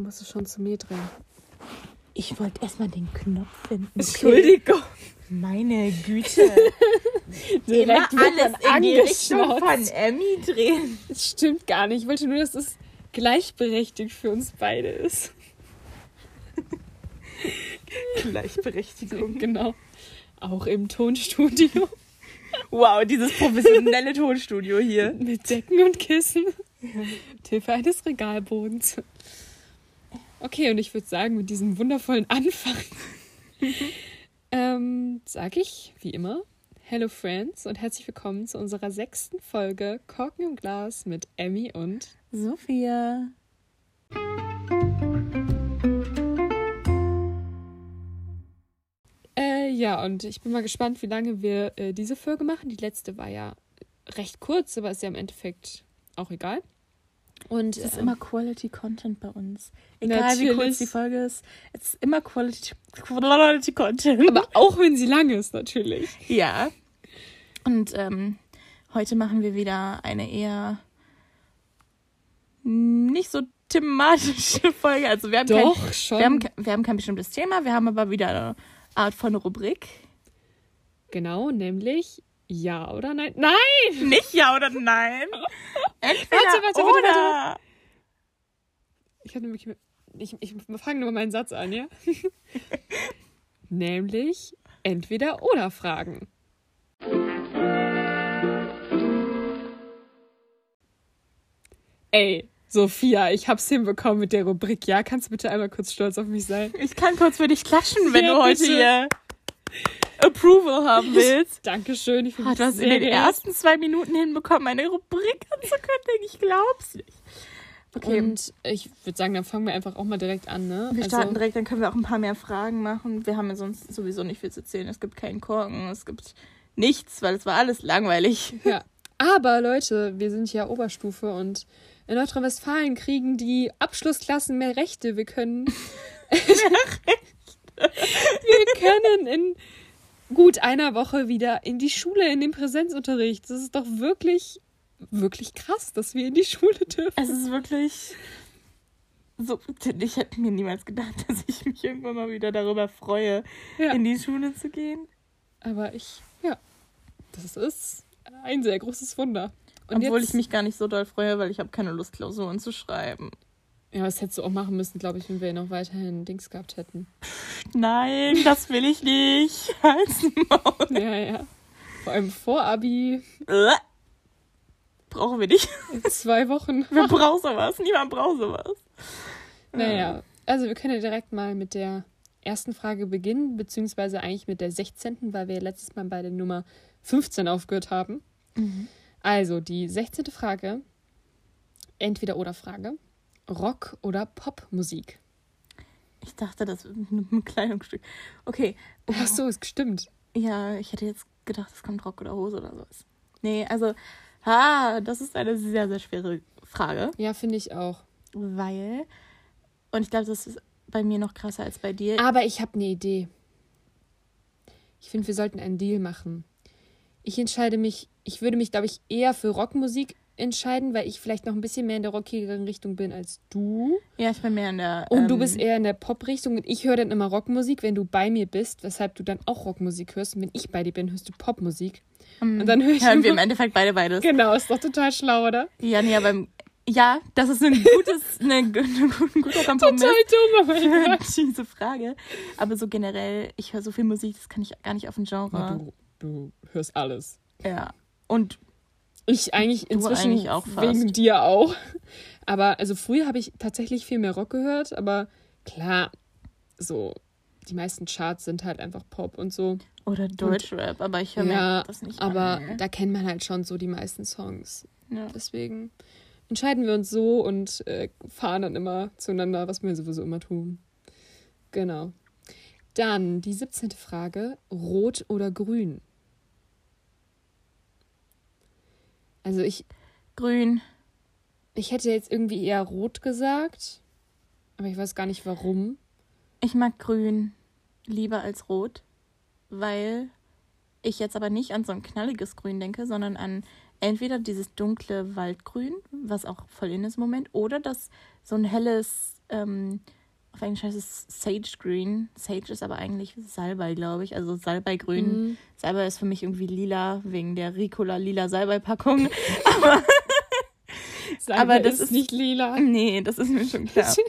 Du musst es schon zu mir drehen. Ich wollte erstmal den Knopf finden. Okay. Entschuldigung. Meine Güte. Direkt Immer alles in die Richtung von. Emmy drehen. Das stimmt gar nicht. Ich wollte nur, dass es gleichberechtigt für uns beide ist. Gleichberechtigung. Genau. Auch im Tonstudio. Wow, dieses professionelle Tonstudio hier. Mit Decken und Kissen. Mit Hilfe eines Regalbodens. Okay, und ich würde sagen, mit diesem wundervollen Anfang ähm, sage ich, wie immer, Hello Friends und herzlich willkommen zu unserer sechsten Folge Korken im Glas mit Emmy und Sophia. Äh, ja, und ich bin mal gespannt, wie lange wir äh, diese Folge machen. Die letzte war ja recht kurz, aber ist ja im Endeffekt auch egal. Und Es ist ähm, immer Quality Content bei uns. Egal wie Natürlich. kurz die Folge ist, es ist immer Quality, Quality Content. aber auch wenn sie lang ist, natürlich. ja. Und ähm, heute machen wir wieder eine eher nicht so thematische Folge. Also wir haben Doch, kein, schon. Wir haben, wir haben kein bestimmtes Thema, wir haben aber wieder eine Art von Rubrik. Genau, nämlich ja oder nein. Nein! Nicht ja oder nein. Entweder Warte, warte, warte, oder. Ich hatte nämlich. Ich, ich fange nur meinen Satz an, ja? nämlich entweder oder Fragen. Ey, Sophia, ich hab's hinbekommen mit der Rubrik. Ja, kannst du bitte einmal kurz stolz auf mich sein? Ich kann kurz für dich klatschen, wenn Ja, du heute bitte. hier Approval haben willst. Dankeschön. Ich finde du hast in den ersten zwei Minuten hinbekommen, eine Rubrik anzukündigen. Ich glaub's nicht. Okay, Und ich würde sagen, dann fangen wir einfach auch mal direkt an, ne? wir starten direkt, dann können wir auch ein paar mehr Fragen machen. Wir haben ja sonst sowieso nicht viel zu erzählen. Es gibt keinen Korken, es gibt nichts, weil es war alles langweilig. Ja. Aber Leute, wir sind ja Oberstufe und in Nordrhein-Westfalen kriegen die Abschlussklassen mehr Rechte. Wir können. wir können in gut einer Woche wieder in die Schule, in den Präsenzunterricht. Das ist doch wirklich, wirklich krass, dass wir in die Schule dürfen. Es ist wirklich so. Ich hätte mir niemals gedacht, dass ich mich irgendwann mal wieder darüber freue, Ja. in die Schule zu gehen. Aber ich, ja, das ist ein sehr großes Wunder. Und Obwohl jetzt, ich mich gar nicht so doll freue, weil ich habe keine Lust, Klausuren zu schreiben. Ja, das hättest du auch machen müssen, glaube ich, wenn wir noch weiterhin Dings gehabt hätten. Nein, das will ich nicht. Halt's Maul. Ja, ja. Vor allem vor Abi Äh. Brauchen wir nicht. in zwei Wochen. Wer braucht sowas? Niemand braucht sowas. Naja, also wir können ja direkt mal mit der ersten Frage beginnen, beziehungsweise eigentlich mit der 16., weil wir letztes Mal bei der Nummer 15 aufgehört haben. Also die 16. Frage, entweder oder Frage, Rock oder Popmusik? Ich dachte, das ist ein Kleidungsstück. Okay. Ach so, ist gestimmt. Ja, ich hätte jetzt gedacht, es kommt Rock oder Hose oder sowas. Nee, also, ah, das ist eine sehr, sehr schwere Frage. Ja, finde ich auch. Weil, und ich glaube, das ist bei mir noch krasser als bei dir. Aber ich habe eine Idee. Ich finde, wir sollten einen Deal machen. Ich entscheide mich, ich würde mich, glaube ich, eher für Rockmusik entscheiden, weil ich vielleicht noch ein bisschen mehr in der rockigeren Richtung bin als du. Ja, ich bin mehr in der. Und du ähm, bist eher in der Pop-Richtung und ich höre dann immer Rockmusik, wenn du bei mir bist, weshalb du dann auch Rockmusik hörst. Und wenn ich bei dir bin, hörst du Popmusik. Und dann höre ich Hören wir im immer- Endeffekt beide beides. Genau, ist doch total schlau, oder? Ja, nee, aber ja, das ist ein gutes, eine, ein guter Kompromiss Total dumm, aber für egal. diese Frage. Aber so generell, ich höre so viel Musik, das kann ich gar nicht auf ein Genre. Du, du hörst alles. Ja. Und Ich eigentlich inzwischen eigentlich auch fast. wegen dir auch. Aber also früher habe ich tatsächlich viel mehr Rock gehört, aber klar, so die meisten Charts sind halt einfach Pop und so. oder Deutschrap, aber ich höre Ja, das nicht aber an. da kennt man halt schon so die meisten Songs. Ja. Deswegen entscheiden wir uns so und äh, fahren dann immer zueinander, was wir sowieso immer tun. Genau. Dann die 17. Frage: Rot oder grün? Also ich, Grün. ich hätte jetzt irgendwie eher rot gesagt, aber ich weiß gar nicht warum. Ich mag grün lieber als rot, weil ich jetzt aber nicht an so ein knalliges Grün denke, sondern an entweder dieses dunkle Waldgrün, was auch voll in ist im Moment, oder das so ein helles ähm, auf Englisch heißt es Sage Green. Sage ist aber eigentlich Salbei, glaube ich. Also Salbeigrün. Mhm. Salbei ist für mich irgendwie lila, wegen der Ricola lila Salbei-Packung. aber, aber das ist ist nicht lila. nee, das ist mir schon klar.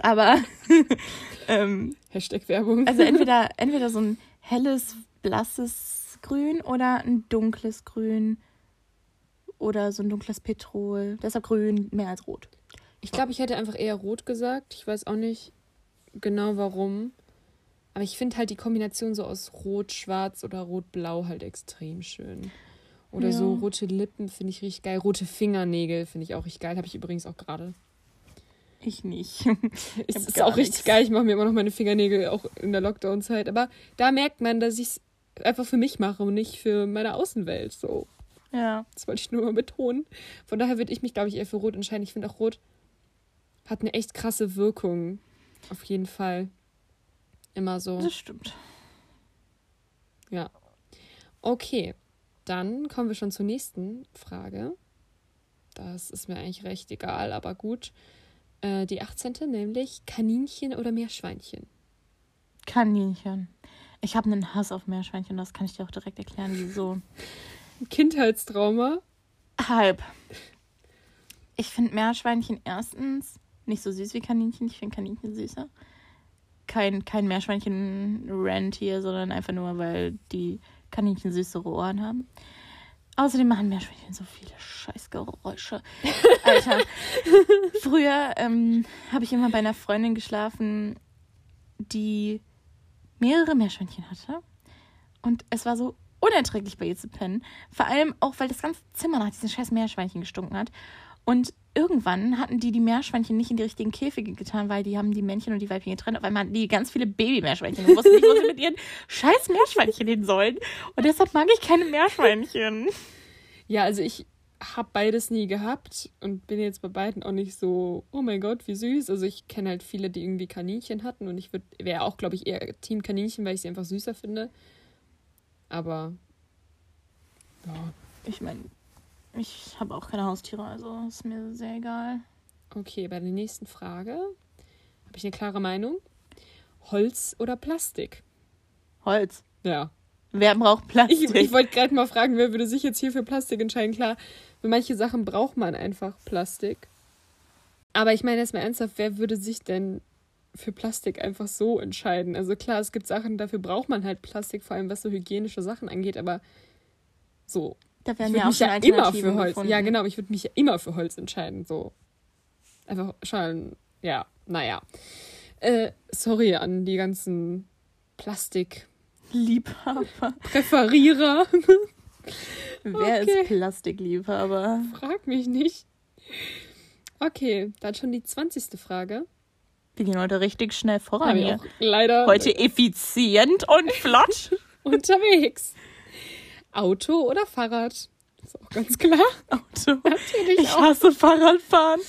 Aber ähm, Hashtag Werbung. also entweder, entweder so ein helles, blasses Grün oder ein dunkles Grün. Oder so ein dunkles Petrol. Deshalb grün mehr als rot. Ich glaube, ich hätte einfach eher rot gesagt. Ich weiß auch nicht genau warum. Aber ich finde halt die Kombination so aus Rot, Schwarz oder Rot-Blau halt extrem schön. Oder Ja. so rote Lippen finde ich richtig geil. Rote Fingernägel finde ich auch richtig geil. Habe ich übrigens auch gerade. Ich nicht. Hab ist auch richtig nix. geil. Ich mache mir immer noch meine Fingernägel auch in der Lockdown-Zeit. Aber da merkt man, dass ich es einfach für mich mache und nicht für meine Außenwelt. So, ja. das wollte ich nur mal betonen. Von daher würde ich mich, glaube ich, eher für Rot entscheiden. Ich finde auch Rot hat eine echt krasse Wirkung. Auf jeden Fall. Immer so. Das stimmt. Ja. Okay, dann kommen wir schon zur nächsten Frage. Das ist mir eigentlich recht egal, aber gut. Äh, die 18. nämlich Kaninchen oder Meerschweinchen? Kaninchen. Ich habe einen Hass auf Meerschweinchen, das kann ich dir auch direkt erklären, wieso. Kindheitstrauma. Halb. Ich finde Meerschweinchen erstens nicht so süß wie Kaninchen. Ich finde Kaninchen süßer. Kein, kein Meerschweinchen-Rant hier, sondern einfach nur, weil die Kaninchen süßere Ohren haben. Außerdem machen Meerschweinchen so viele Scheißgeräusche. Alter. Früher ähm, habe ich immer bei einer Freundin geschlafen, die mehrere Meerschweinchen hatte. Und es war so unerträglich bei ihr zu pennen. Vor allem auch, weil das ganze Zimmer nach diesen scheiß Meerschweinchen gestunken hat. Und irgendwann hatten die die Meerschweinchen nicht in die richtigen Käfige getan, weil die haben die Männchen und die Weibchen getrennt. Auf einmal hatten die ganz viele Babymeerschweinchen und wussten nicht, wo sie mit ihren scheiß Meerschweinchen hin sollen. Und deshalb mag ich keine Meerschweinchen. Ja, also ich habe beides nie gehabt und bin jetzt bei beiden auch nicht so, oh mein Gott, wie süß. Also ich kenne halt viele, die irgendwie Kaninchen hatten und ich wäre auch, glaube ich, eher Team Kaninchen, weil ich sie einfach süßer finde. Aber ja, Ich meine, ich habe auch keine Haustiere, also ist mir sehr egal. okay, bei der nächsten Frage habe ich eine klare Meinung. Holz oder Plastik? Holz. Ja. Wer braucht Plastik? Ich, ich wollte gerade mal fragen, wer würde sich jetzt hier für Plastik entscheiden? Klar, für manche Sachen braucht man einfach Plastik. Aber ich meine jetzt mal ernsthaft, wer würde sich denn für Plastik einfach so entscheiden? Also klar, es gibt Sachen, dafür braucht man halt Plastik, vor allem was so hygienische Sachen angeht, aber so. Da Ich werden würde ja auch mich schon ja immer für Holz. gefunden. Ja, genau, ich würde mich ja immer für Holz entscheiden. So. Einfach schon, ja, naja. Äh, sorry an die ganzen Plastik-Präferierer. Liebhaber. Wer Okay. ist Plastikliebhaber? Frag mich nicht. Okay, dann schon die 20. Frage. Wir gehen heute richtig schnell voran hier. leider Heute effizient und flott. unterwegs. Auto oder Fahrrad? Ist auch ganz klar. Auto. Natürlich Ich auch. hasse Fahrradfahren.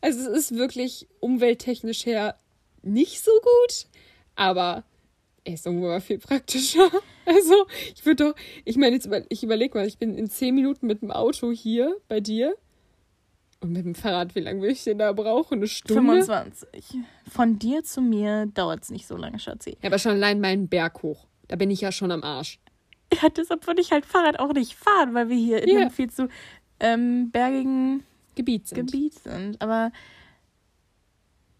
Also es ist wirklich umwelttechnisch her nicht so gut, aber er ist irgendwo mal viel praktischer. Also ich würde doch, ich meine jetzt, über, ich überlege mal, ich bin in 10 Minuten mit dem Auto hier bei dir. Und mit dem Fahrrad, wie lange würde ich denn da brauchen? Eine Stunde? 25. Von dir zu mir dauert es nicht so lange, Schatzi. Ja, aber schon allein meinen Berg hoch. Da bin ich ja schon am Arsch. Ja, deshalb würde ich halt Fahrrad auch nicht fahren, weil wir hier in Ja. einem viel zu ähm, bergigen Gebiet sind. Gebiet sind. Aber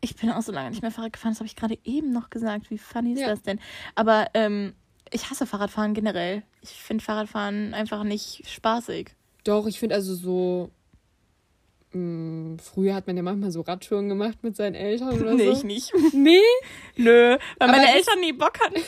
ich bin auch so lange nicht mehr Fahrrad gefahren. Das habe ich gerade eben noch gesagt. Wie funny ist Ja. das denn? Aber ähm, ich hasse Fahrradfahren generell. Ich finde Fahrradfahren einfach nicht spaßig. Doch, ich finde also so. Mh, früher hat man ja manchmal so Radtouren gemacht mit seinen Eltern oder nee, so. ich nicht. Nee, Nö, weil Aber meine Eltern nie Bock hatten.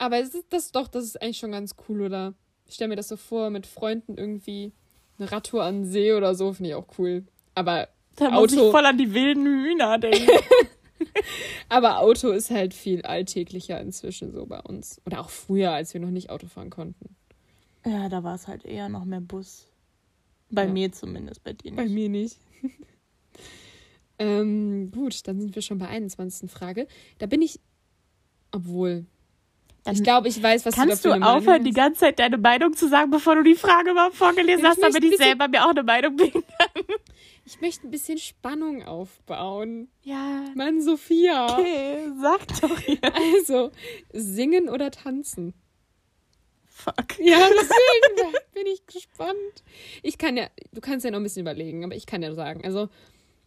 Aber es ist das doch, das ist eigentlich schon ganz cool, oder? Ich stelle mir das so vor, mit Freunden irgendwie eine Radtour an den See oder so, finde ich auch cool. Aber, Da muss Auto. ich voll an die wilden Hühner denken. aber Auto ist halt viel alltäglicher inzwischen so bei uns. Oder auch früher, als wir noch nicht Auto fahren konnten. ja, da war es halt eher noch mehr Bus. Bei Ja. mir zumindest, bei dir Bei nicht. mir nicht. ähm, gut, dann sind wir schon bei 21. Frage. Da bin ich, obwohl, Dann ich glaube, ich weiß, was kannst du du dafür eine aufhören, Meinung die hast. ganze Zeit deine Meinung zu sagen, bevor du die Frage überhaupt vorgelesen Ich hast, damit ich selber mir auch eine Meinung bilden kann. Ich möchte ein bisschen Spannung aufbauen. Ja. Mann, Sophia. Okay, sag doch hier. Also, singen oder tanzen? Fuck. Ja, deswegen da bin ich gespannt. Ich kann ja, du kannst ja noch ein bisschen überlegen, aber ich kann ja sagen, also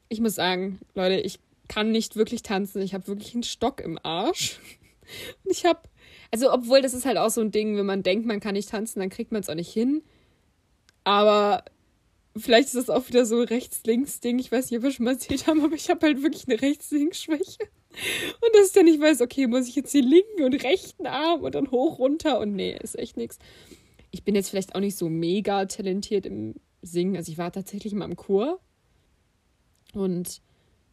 ich muss sagen, Leute, ich kann nicht wirklich tanzen. Ich habe wirklich einen Stock im Arsch. Und ich habe, also obwohl das ist halt auch so ein Ding, wenn man denkt, man kann nicht tanzen, dann kriegt man es auch nicht hin. Aber vielleicht ist das auch wieder so ein Rechts-Links-Ding. Ich weiß nicht, ob wir schon mal erzählt haben, aber ich habe halt wirklich eine Rechts-Links-Schwäche. Und dass ich dann nicht weiß, okay, muss ich jetzt den linken und rechten Arm und dann hoch, runter und nee, ist echt nichts. Ich bin jetzt vielleicht auch nicht so mega talentiert im Singen. Also ich war tatsächlich mal im Chor. Und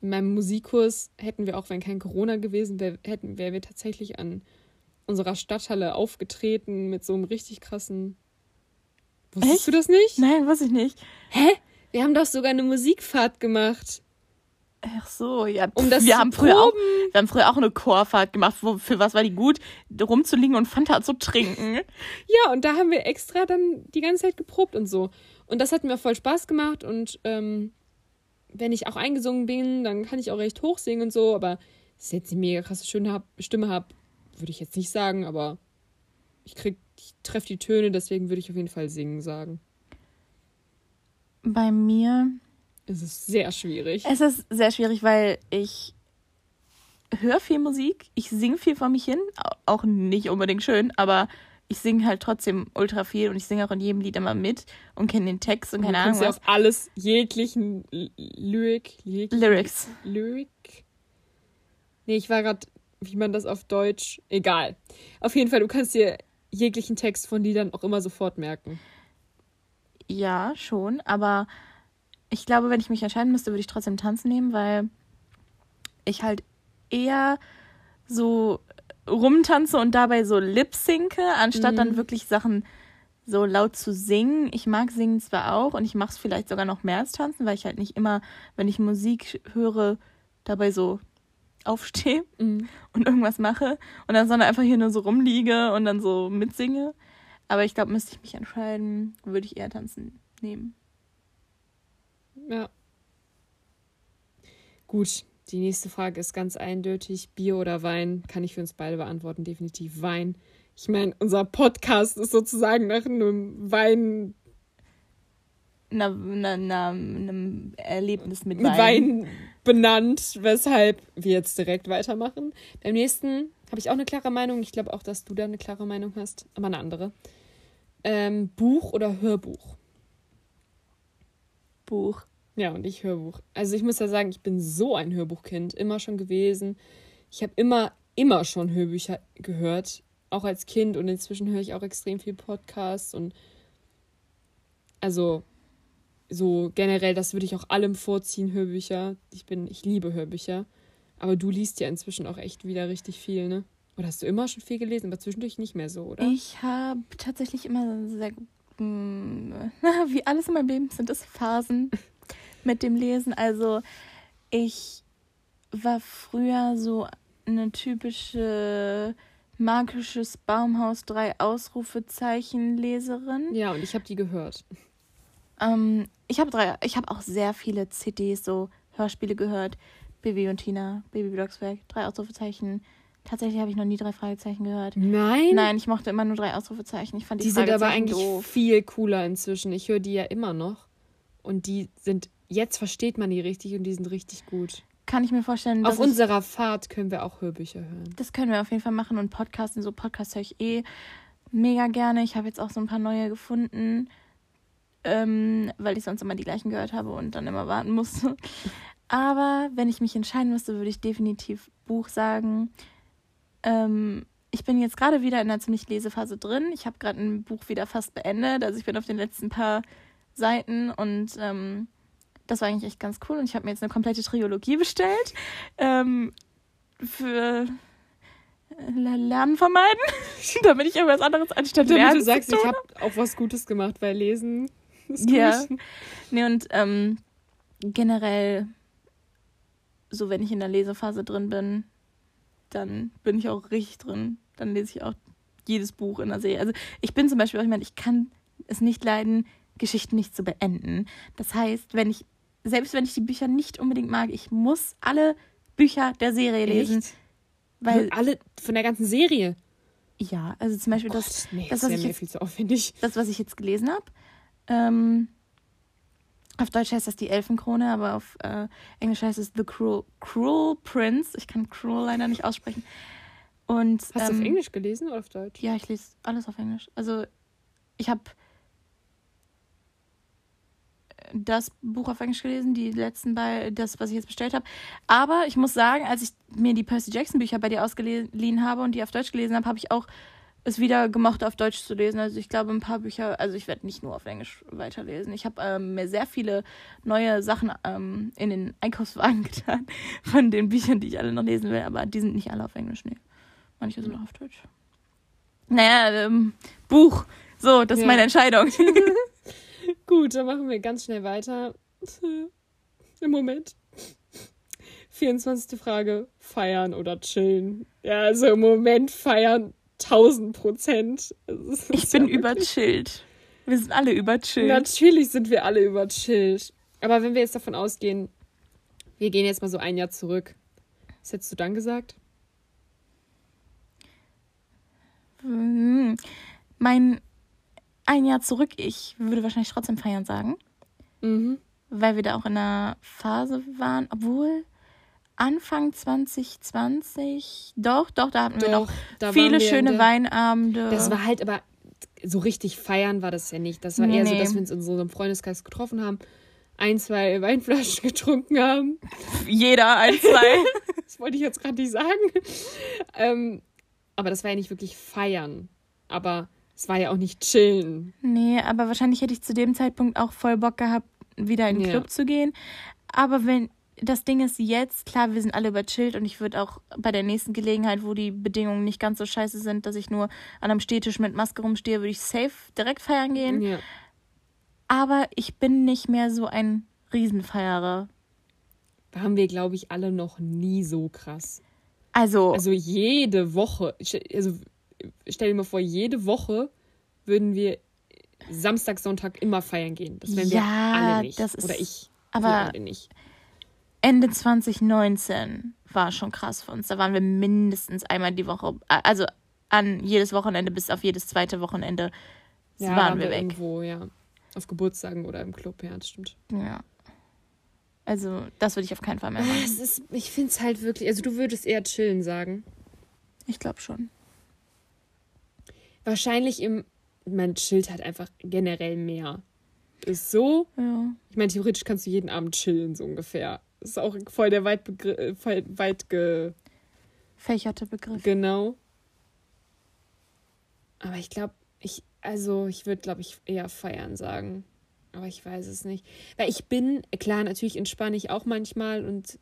in meinem Musikkurs hätten wir auch, wenn kein Corona gewesen wäre, hätten, wären wir tatsächlich an unserer Stadthalle aufgetreten mit so einem richtig krassen. Wusstest Echt? du das nicht? Nein, weiß ich nicht. Hä? Wir haben doch sogar eine Musikfahrt gemacht. Ach so, ja. Um das wir haben früher auch, wir haben früher auch eine Chorfahrt gemacht. Wo, für was war die gut? Rumzuliegen und Fanta zu trinken. Ja, und da haben wir extra dann die ganze Zeit geprobt und so. Und das hat mir voll Spaß gemacht. Und ähm, wenn ich auch eingesungen bin, dann kann ich auch recht hoch singen und so. Aber dass ich jetzt eine mega krasse Stimme habe, Stimme hab, würde ich jetzt nicht sagen. Aber ich krieg, ich treffe die Töne, deswegen würde ich auf jeden Fall singen sagen. Bei mir Es ist sehr schwierig. Es ist sehr schwierig, weil ich höre viel Musik, ich singe viel vor mich hin, au- auch nicht unbedingt schön, aber ich singe halt trotzdem ultra viel und ich singe auch in jedem Lied immer mit und kenne den Text und Du keine Ahnung ja was. auf alles jeglichen Lyrik, Lyrik, Lyrics. Lyrik. Nee, ich war gerade, wie man das auf Deutsch. Egal. Auf jeden Fall, du kannst dir jeglichen Text von Liedern auch immer sofort merken. Ja, schon, aber ich glaube, wenn ich mich entscheiden müsste, würde ich trotzdem Tanzen nehmen, weil ich halt eher so rumtanze und dabei so lip-synke, anstatt dann wirklich Sachen so laut zu singen. Ich mag singen zwar auch und ich mache es vielleicht sogar noch mehr als tanzen, weil ich halt nicht immer, wenn ich Musik höre, dabei so aufstehe Mhm. und irgendwas mache und dann sondern einfach hier nur so rumliege und dann so mitsinge. Aber ich glaube, müsste ich mich entscheiden, würde ich eher tanzen nehmen. Ja. Gut, die nächste Frage ist ganz eindeutig. Bier oder Wein? Kann ich für uns beide beantworten. Definitiv Wein. Ich meine, unser Podcast ist sozusagen nach einem Wein Na, na, na, einem Erlebnis mit mit Wein. Wein benannt, weshalb wir jetzt direkt weitermachen. Beim nächsten habe ich auch eine klare Meinung. Ich glaube auch, dass du da eine klare Meinung hast, aber eine andere. Ähm, Buch oder Hörbuch? Buch. Ja, und ich Hörbuch. Also ich muss ja sagen, ich bin so ein Hörbuchkind, immer schon gewesen. Ich habe immer, immer schon Hörbücher gehört, auch als Kind und inzwischen höre ich auch extrem viel Podcasts und also so generell, das würde ich auch allem vorziehen, Hörbücher. Ich bin, ich liebe Hörbücher. Aber du liest ja inzwischen auch echt wieder richtig viel, ne? Oder hast du immer schon viel gelesen, aber zwischendurch nicht mehr so, oder? Ich habe tatsächlich immer sehr, mm, wie alles in meinem Leben sind es Phasen mit dem Lesen. Also ich war früher so eine typische magisches Baumhaus drei Ausrufezeichen Leserin. Ja, und ich habe die gehört. Ähm, ich habe drei, ich habe auch sehr viele CDs, so Hörspiele gehört. Bibi und Tina, Baby Blocksberg, drei Ausrufezeichen. Tatsächlich habe ich noch nie drei Fragezeichen gehört. Nein? Nein, ich mochte immer nur drei Ausrufezeichen. Ich fand die, Die sind aber eigentlich doof. viel cooler inzwischen. Ich höre die ja immer noch. Und die sind, jetzt versteht man die richtig und die sind richtig gut. Kann ich mir vorstellen, Auf ich, unserer Fahrt können wir auch Hörbücher hören. das können wir auf jeden Fall machen und Podcasten. So Podcasts höre ich eh mega gerne. Ich habe jetzt auch so ein paar neue gefunden, ähm, weil ich sonst immer die gleichen gehört habe und dann immer warten musste. Aber wenn ich mich entscheiden müsste, würde ich definitiv Buch sagen. Ähm, ich bin jetzt gerade wieder in einer ziemlich Lesephase drin. Ich habe gerade ein Buch wieder fast beendet. Also ich bin auf den letzten paar Seiten und ähm, das war eigentlich echt ganz cool. Und ich habe mir jetzt eine komplette Trilogie bestellt. Ähm, für äh, Lernen vermeiden, damit ich irgendwas anderes anstatt Damit Lernen du sagst, ich habe auch was Gutes gemacht, weil Lesen Ja. Nee, und ähm, generell, so wenn ich in der Lesephase drin bin, dann bin ich auch richtig drin. Dann lese ich auch jedes Buch in der Serie. Also ich bin zum Beispiel, ich meine, ich kann es nicht leiden, Geschichten nicht zu beenden. Das heißt, wenn ich, selbst wenn ich die Bücher nicht unbedingt mag, ich muss alle Bücher der Serie lesen. Echt? Weil alle von der ganzen Serie. Ja, also zum Beispiel Oh das, Gott, nee, das, das was ich jetzt viel zu aufwendig. das, was ich jetzt gelesen habe. Ähm, auf Deutsch heißt das die Elfenkrone, aber auf äh, Englisch heißt es The Cruel, Cruel Prince. Ich kann Cruel leider nicht aussprechen. Und, Hast du auf ähm, Englisch gelesen oder auf Deutsch? Ja, ich lese alles auf Englisch. Also ich habe das Buch auf Englisch gelesen, die letzten bei das, was ich jetzt bestellt habe. Aber ich muss sagen, als ich mir die Percy Jackson Bücher bei dir ausgeliehen habe und die auf Deutsch gelesen habe, habe ich auch es wieder gemocht, auf Deutsch zu lesen. Also ich glaube, ein paar Bücher, also ich werde nicht nur auf Englisch weiterlesen. Ich habe ähm, mir sehr viele neue Sachen ähm, in den Einkaufswagen getan von den Büchern, die ich alle noch lesen will, aber die sind nicht alle auf Englisch, nee. Manche sind auch auf Deutsch. Naja, ähm, Buch. So, das ist Ja. meine Entscheidung. Gut, dann machen wir ganz schnell weiter. Im Moment. 24. Frage. Feiern oder chillen? Ja, also im Moment feiern 1000 Prozent. Also Ich bin ja überchillt. Wir sind alle überchillt. Natürlich sind wir alle überchillt. Aber wenn wir jetzt davon ausgehen, wir gehen jetzt mal so ein Jahr zurück. Was hättest du dann gesagt? Hm. Mein ein Jahr zurück, ich würde wahrscheinlich trotzdem feiern sagen, Mhm. weil wir da auch in einer Phase waren, obwohl Anfang 2020, doch, doch, da hatten wir noch viele wir schöne Weinabende. Das war halt aber so richtig feiern war das ja nicht. Das war Nee, eher so, dass wir uns in so einem Freundeskreis getroffen haben, ein, zwei Weinflaschen getrunken haben. jeder ein, zwei. Das wollte ich jetzt gerade nicht sagen. Ähm, aber das war ja nicht wirklich feiern. Aber es war ja auch nicht chillen. nee, aber wahrscheinlich hätte ich zu dem Zeitpunkt auch voll Bock gehabt, wieder in den Ja. Club zu gehen. Aber wenn das Ding ist jetzt, klar, wir sind alle überchillt und ich würde auch bei der nächsten Gelegenheit, wo die Bedingungen nicht ganz so scheiße sind, dass ich nur an einem Stehtisch mit Maske rumstehe, würde ich safe direkt feiern gehen. Ja. Aber ich bin nicht mehr so ein Riesenfeierer. Waren wir, glaube ich, alle noch nie so krass. Also, Also jede Woche, also stell dir mal vor, jede Woche würden wir Samstag, Sonntag immer feiern gehen. Das wären wir Ja, alle nicht. ist- Oder ich. aber- wir alle nicht. Ende 2019 war schon krass für uns. Da waren wir mindestens einmal die Woche, also an jedes Wochenende bis auf jedes zweite Wochenende Ja, waren wir weg. irgendwo, ja. Auf Geburtstagen oder im Club, ja, das stimmt. Ja. Also, das würde ich auf keinen Fall mehr machen. Es ist, ich finde es halt wirklich, also du würdest eher chillen sagen. Ich glaube schon. Wahrscheinlich im, man chillt halt einfach generell mehr. Ist so, Ja. ich meine, theoretisch kannst du jeden Abend chillen, so ungefähr. Ist auch voll der weit, begr- äh, voll weit ge, Fächerte Begriff. genau. Aber ich glaube, ich, also ich würde, glaube ich, eher feiern sagen. Aber ich weiß es nicht. Weil ich bin, klar, natürlich entspanne ich auch manchmal und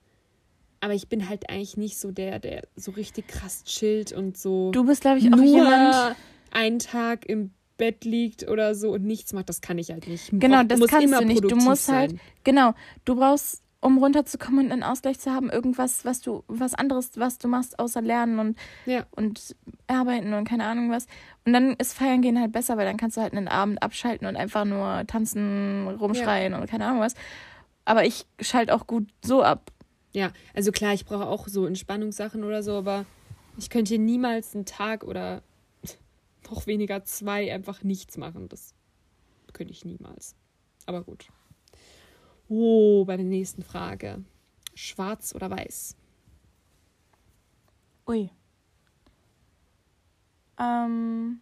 aber ich bin halt eigentlich nicht so der, der so richtig krass chillt und so Du bist, glaube ich, auch nur jemand. einen Tag im Bett liegt oder so und nichts macht. Das kann ich halt nicht. Ich Genau, das kannst immer du nicht. Du musst halt, sein. genau, du brauchst, um runterzukommen und einen Ausgleich zu haben, irgendwas, was du, was anderes, was du machst, außer lernen und, Ja. und arbeiten und keine Ahnung was. Und dann ist Feiern gehen halt besser, weil dann kannst du halt einen Abend abschalten und einfach nur tanzen, rumschreien und keine Ahnung was. Aber ich schalte auch gut so ab. Ja, also klar, ich brauche auch so Entspannungssachen oder so, aber ich könnte hier niemals einen Tag oder noch weniger zwei einfach nichts machen. Das könnte ich niemals. Aber gut. Oh, bei der nächsten Frage. Schwarz oder weiß? Ui. Ähm.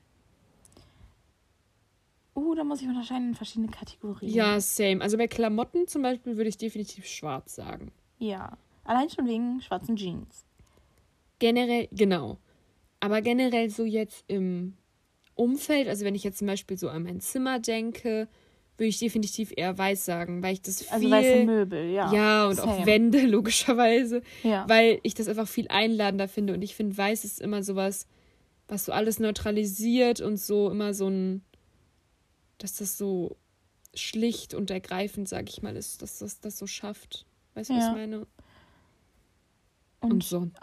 Uh, da muss ich unterscheiden in verschiedene Kategorien. Ja, same. Also bei Klamotten zum Beispiel würde ich definitiv schwarz sagen. Ja. Allein schon wegen schwarzen Jeans. Generell, genau. Aber generell so jetzt im Umfeld, also wenn ich jetzt zum Beispiel so an mein Zimmer denke, würde ich definitiv eher weiß sagen, weil ich das viel... Also weiße Möbel, ja. Ja, und auch Same. Wände, logischerweise. Ja. Weil ich das einfach viel einladender finde. Und ich finde, weiß ist immer sowas, was so alles neutralisiert und so immer so ein, dass das so schlicht und ergreifend, sag ich mal, ist, dass das das so schafft. Weißt du, was Ja. ich meine? Und, Und sonst.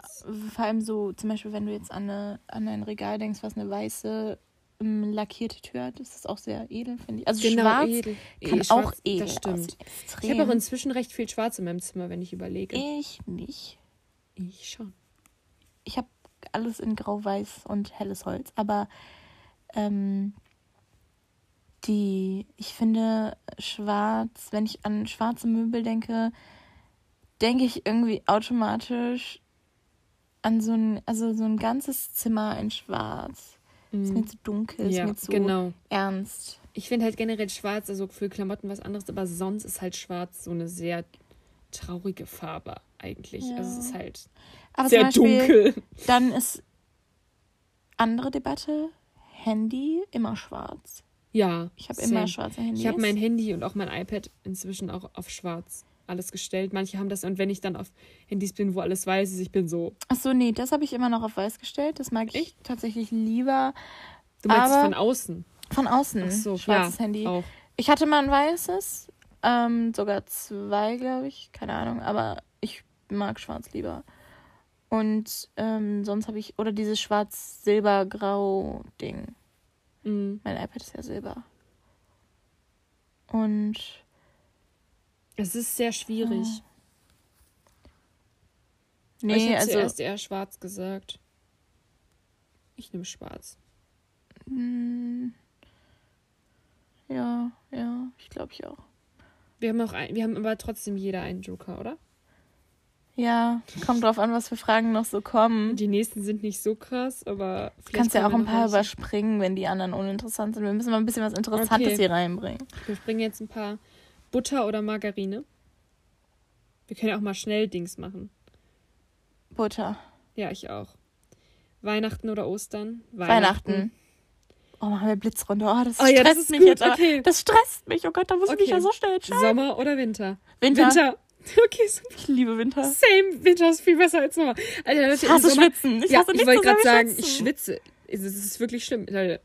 vor allem so, zum Beispiel, wenn du jetzt an, eine, an ein Regal denkst, was eine weiße lackierte Tür hat, ist das auch sehr edel, finde ich. Also schwarz edel. kann Eh, auch schwarz, edel Das stimmt. Ich habe auch inzwischen recht viel Schwarz in meinem Zimmer, wenn ich überlege. ich nicht. Ich schon. Ich habe alles in grau-weiß und helles Holz, aber ähm, die, ich finde schwarz, wenn ich an schwarze Möbel denke, denke ich irgendwie automatisch an so ein, also so ein ganzes Zimmer in schwarz. Ist mir zu dunkel, ist Ja, mir zu genau. ernst. Ich finde halt generell schwarz, also für Klamotten was anderes, aber sonst ist halt schwarz so eine sehr traurige Farbe eigentlich. Ja. Also es ist halt Aber sehr Beispiel, dunkel. dann ist andere Debatte, Handy immer schwarz. Ja. Ich habe immer schwarze Handys. Ich habe mein Handy und auch mein iPad inzwischen auch auf schwarz alles gestellt. Manche haben das und wenn ich dann auf Handys bin, wo alles weiß ist, ich bin so. Ach so, nee, das habe ich immer noch auf weiß gestellt. Das mag ich Echt? tatsächlich lieber Du meinst von außen. von außen. Ach so, schwarzes ja, Handy. Auch. Ich hatte mal ein weißes, ähm, sogar zwei, glaube ich, keine Ahnung, aber ich mag schwarz lieber. Und ähm, sonst habe ich, oder dieses schwarz-silber-grau-Ding. Mhm. Mein iPad ist ja silber. Und Es ist sehr schwierig. ich nee, hätte also zuerst eher schwarz gesagt. Ich nehme schwarz. mh, ja, ja, ich glaube ich auch. Wir haben auch ein, wir haben aber trotzdem jeder einen Joker, oder? Ja, kommt drauf an, was für Fragen noch so kommen. Die nächsten sind nicht so krass, aber Du kannst ja auch ein paar überspringen, wenn die anderen uninteressant sind. Wir müssen mal ein bisschen was Interessantes Okay. hier reinbringen. Wir bringen jetzt ein paar Butter oder Margarine. Wir können ja auch mal schnell Dings machen. Butter. Ja, ich auch. Weihnachten oder Ostern? Weihnachten. Oh, machen wir Blitzrunde. Oh, das Oh stresst ja, das ist mich gut, jetzt. okay. Das stresst mich. Oh Gott, da muss ich mich Okay. ja so schnell entscheiden. Sommer oder Winter? Winter. Winter. Okay, so Ich liebe Winter. same. Winter ist viel besser als Sommer. Alter, Leute, Ich hasse Sommer, Schwitzen. Ich ja, hasse ich wollte gerade sagen, ich schwitze. Es ist wirklich schlimm, Leute.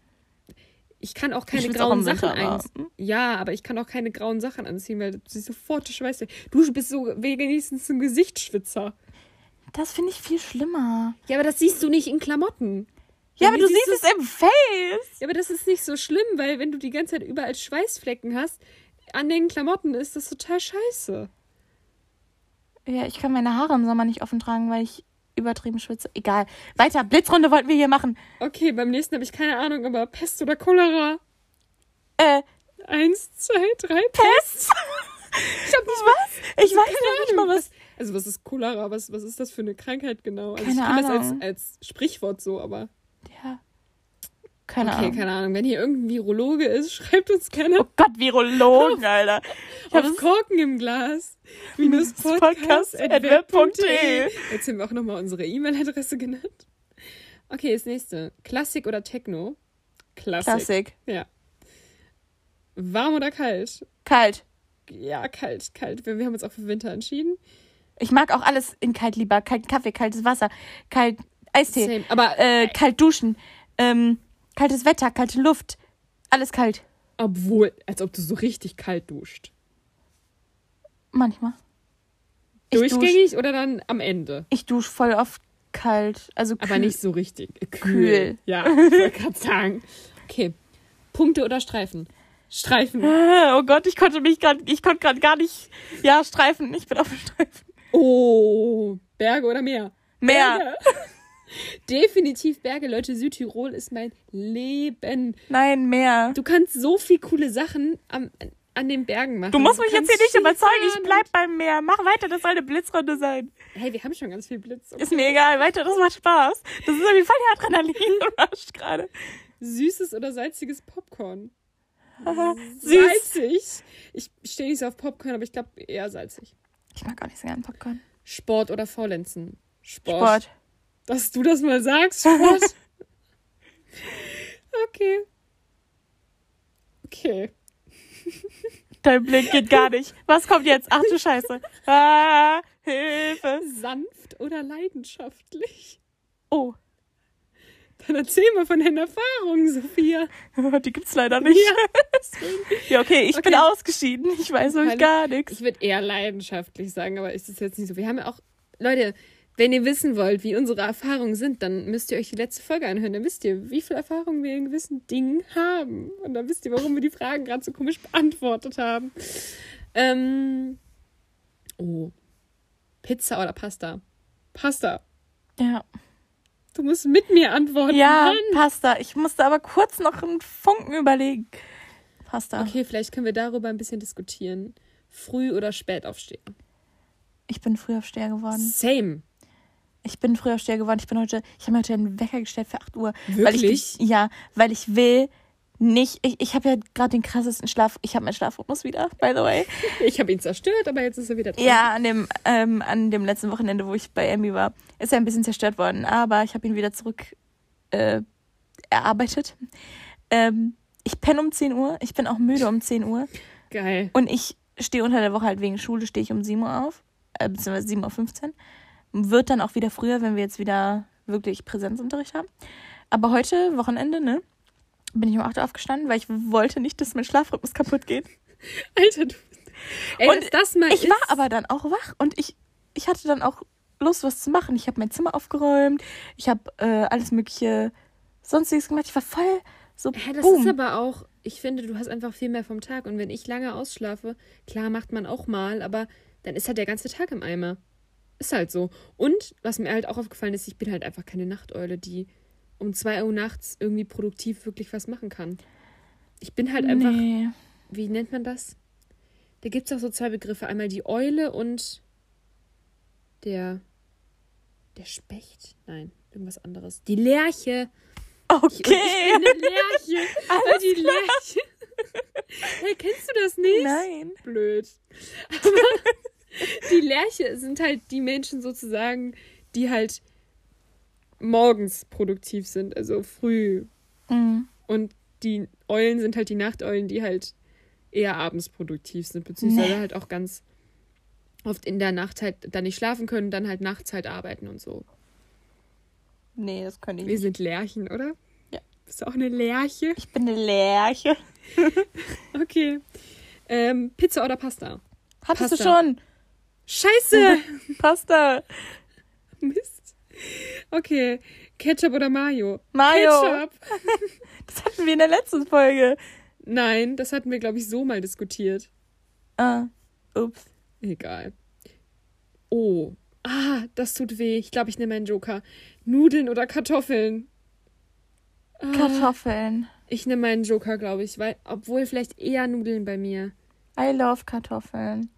Ich kann auch keine auch grauen Winter, Sachen anziehen. Ja, aber ich kann auch keine grauen Sachen anziehen, weil du siehst sofort schweißt. Du bist so wenigstens ein Gesichtsschwitzer. Das finde ich viel schlimmer. Ja, aber das siehst du nicht in Klamotten. Ja, aber du siehst siehst es im Face. Ja, aber das ist nicht so schlimm, weil wenn du die ganze Zeit überall Schweißflecken hast, an den Klamotten ist das total scheiße. Ja, ich kann meine Haare im Sommer nicht offen tragen, weil ich übertrieben schwitze. Egal. Weiter. Blitzrunde wollten wir hier machen. Okay, beim nächsten habe ich keine Ahnung, aber Pest oder Cholera? Äh, Eins, zwei, drei, Pest. Ich hab nicht was? Ich weiß noch nicht mal was. Also was ist Cholera? Was, was ist das für eine Krankheit genau? Also Keine ich kenne das als, als Sprichwort so, aber Ja. Keine okay, Ahnung. keine Ahnung. Wenn hier irgendein Virologe ist, schreibt uns gerne Oh Gott, Virologen, Alter. Ich hab auf das Korken im Glas. Minus Podcast podcast at web.de. Jetzt haben wir auch nochmal unsere E-Mail-Adresse genannt. Okay, das nächste. Klassik oder Techno? Klassik. Klassik. Ja. Warm oder kalt? Kalt. Ja, kalt, kalt. Wir, wir haben uns auch für Winter entschieden. Ich mag auch alles in kalt lieber. Kalt Kaffee, kaltes Wasser, kalt Eistee, Same. Aber äh, kalt duschen, ähm, kaltes Wetter, kalte Luft. Alles kalt. obwohl, als ob du so richtig kalt duscht. Manchmal. Ich dusch, Durchgängig oder dann am Ende? ich dusch voll oft kalt. Also kühl. Aber nicht so richtig. Äh, Kühl. Ja, ich wollte gerade sagen. Okay. Punkte oder Streifen? Streifen. Oh Gott, ich konnte mich gerade, ich konnte gerade gar nicht. Ja, Streifen. Ich bin auf dem Streifen. Oh, Berge oder Meer? Meer. Berge. Definitiv Berge, Leute. Südtirol ist mein Leben. Nein, Meer. Du kannst so viel coole Sachen am, an den Bergen machen. Du musst mich jetzt hier nicht überzeugen. Ich bleib beim Meer. Mach weiter, das soll eine Blitzrunde sein. Hey, wir haben schon ganz viel Blitz. Ist mir egal. Weiter, das macht Spaß. Das ist irgendwie voll der Adrenalin-Rush gerade. Süßes oder salziges Popcorn? Süß. Salzig. Ich stehe nicht so auf Popcorn, aber ich glaube eher salzig. Ich mag auch nicht so gern Popcorn. Sport oder Faulenzen? Sport. Sport. Dass du das mal sagst, Sport. okay. Okay. Dein Blick geht gar nicht. Was kommt jetzt? Ach du Scheiße. Ah, Hilfe. Sanft oder leidenschaftlich? Oh, Dann erzähl mal von deinen Erfahrungen, Sophia. die gibt's leider nicht. Ja, okay, ich bin Okay. ausgeschieden. Ich weiß Keine- gar nichts. Ich würde eher leidenschaftlich sagen, aber ist es jetzt nicht so. Wir haben ja auch, Leute, Wenn ihr wissen wollt, wie unsere Erfahrungen sind, dann müsst ihr euch die letzte Folge anhören. Dann wisst ihr, wie viel Erfahrung wir in gewissen Dingen haben. Und dann wisst ihr, warum wir die Fragen gerade so komisch beantwortet haben. Ähm. Oh. Pizza oder Pasta? Pasta. Ja. Du musst mit mir antworten. Ja, Mann. Pasta. Ich musste aber kurz noch einen Funken überlegen. Pasta. Okay, vielleicht können wir darüber ein bisschen diskutieren. Früh oder spät aufstehen? Ich bin Frühaufsteher geworden. Same. Ich bin Frühaufsteher geworden. Ich bin heute, ich habe mir heute einen Wecker gestellt für 8 Uhr. Weil Wirklich? ich, ja, weil ich will nicht, ich, ich habe ja gerade den krassesten Schlaf, ich habe meinen Schlafrhythmus wieder, by the way. Ich habe ihn zerstört, aber jetzt ist er wieder dran. Ja, an dem, ähm, an dem letzten Wochenende, wo ich bei Emmy war, ist er ein bisschen zerstört worden, aber ich habe ihn wieder zurück äh, erarbeitet. Ähm, ich penne um 10 Uhr, ich bin auch müde um 10 Uhr Geil. und ich stehe unter der Woche halt wegen Schule, stehe ich um 7 Uhr auf, äh, beziehungsweise 7.15 Uhr. Wird dann auch wieder früher, wenn wir jetzt wieder wirklich Präsenzunterricht haben. Aber heute, Wochenende, ne, bin ich um 8 Uhr aufgestanden, weil ich wollte nicht, dass mein Schlafrhythmus kaputt geht. Alter, du. Ey, Und das mal Ich ist, war aber dann auch wach und ich, ich hatte dann auch Lust, was zu machen. Ich habe mein Zimmer aufgeräumt, ich habe äh, alles mögliche sonstiges gemacht. Ich war voll so Hä, das boom. ist aber auch, ich finde, du hast einfach viel mehr vom Tag. Und wenn ich lange ausschlafe, klar macht man auch mal, aber dann ist halt der ganze Tag im Eimer. Ist halt so. Und was mir halt auch aufgefallen ist, ich bin halt einfach keine Nachteule, die um 2 Uhr nachts irgendwie produktiv wirklich was machen kann. Ich bin halt einfach, nee. wie nennt man das? Da gibt es auch so zwei Begriffe. Einmal die Eule und der, der Specht? Nein, irgendwas anderes. Die Lerche. Ich, und ich Okay. bin eine Lerche. Weil die Lerche. hey, kennst du das nicht? Nein. Blöd. Aber die Lerche sind halt die Menschen sozusagen, die halt morgens produktiv sind, also früh. Mhm. Und die Eulen sind halt die Nachteulen, die halt eher abends produktiv sind, beziehungsweise Nee. halt auch ganz oft in der Nacht halt dann nicht schlafen können, dann halt nachts halt arbeiten und so. Nee, das könnte ich Wir nicht. sind Lerchen, oder? Ja. Bist du auch eine Lerche? Ich bin eine Lerche. Okay. Ähm, Pizza oder Pasta? Hattest du Pasta. schon? Scheiße! Pasta. Mist. Okay. Ketchup oder Mayo? Mayo. Ketchup. Das hatten wir in der letzten Folge. Nein, das hatten wir, glaube ich, so mal diskutiert. Ah. Ups. Egal. Oh. Ah, das tut weh. Ich glaube, ich nehme einen Joker. Nudeln oder Kartoffeln? Ah, Kartoffeln. Ich nehme meinen Joker, glaube ich, weil, obwohl vielleicht eher Nudeln bei mir. I love Kartoffeln.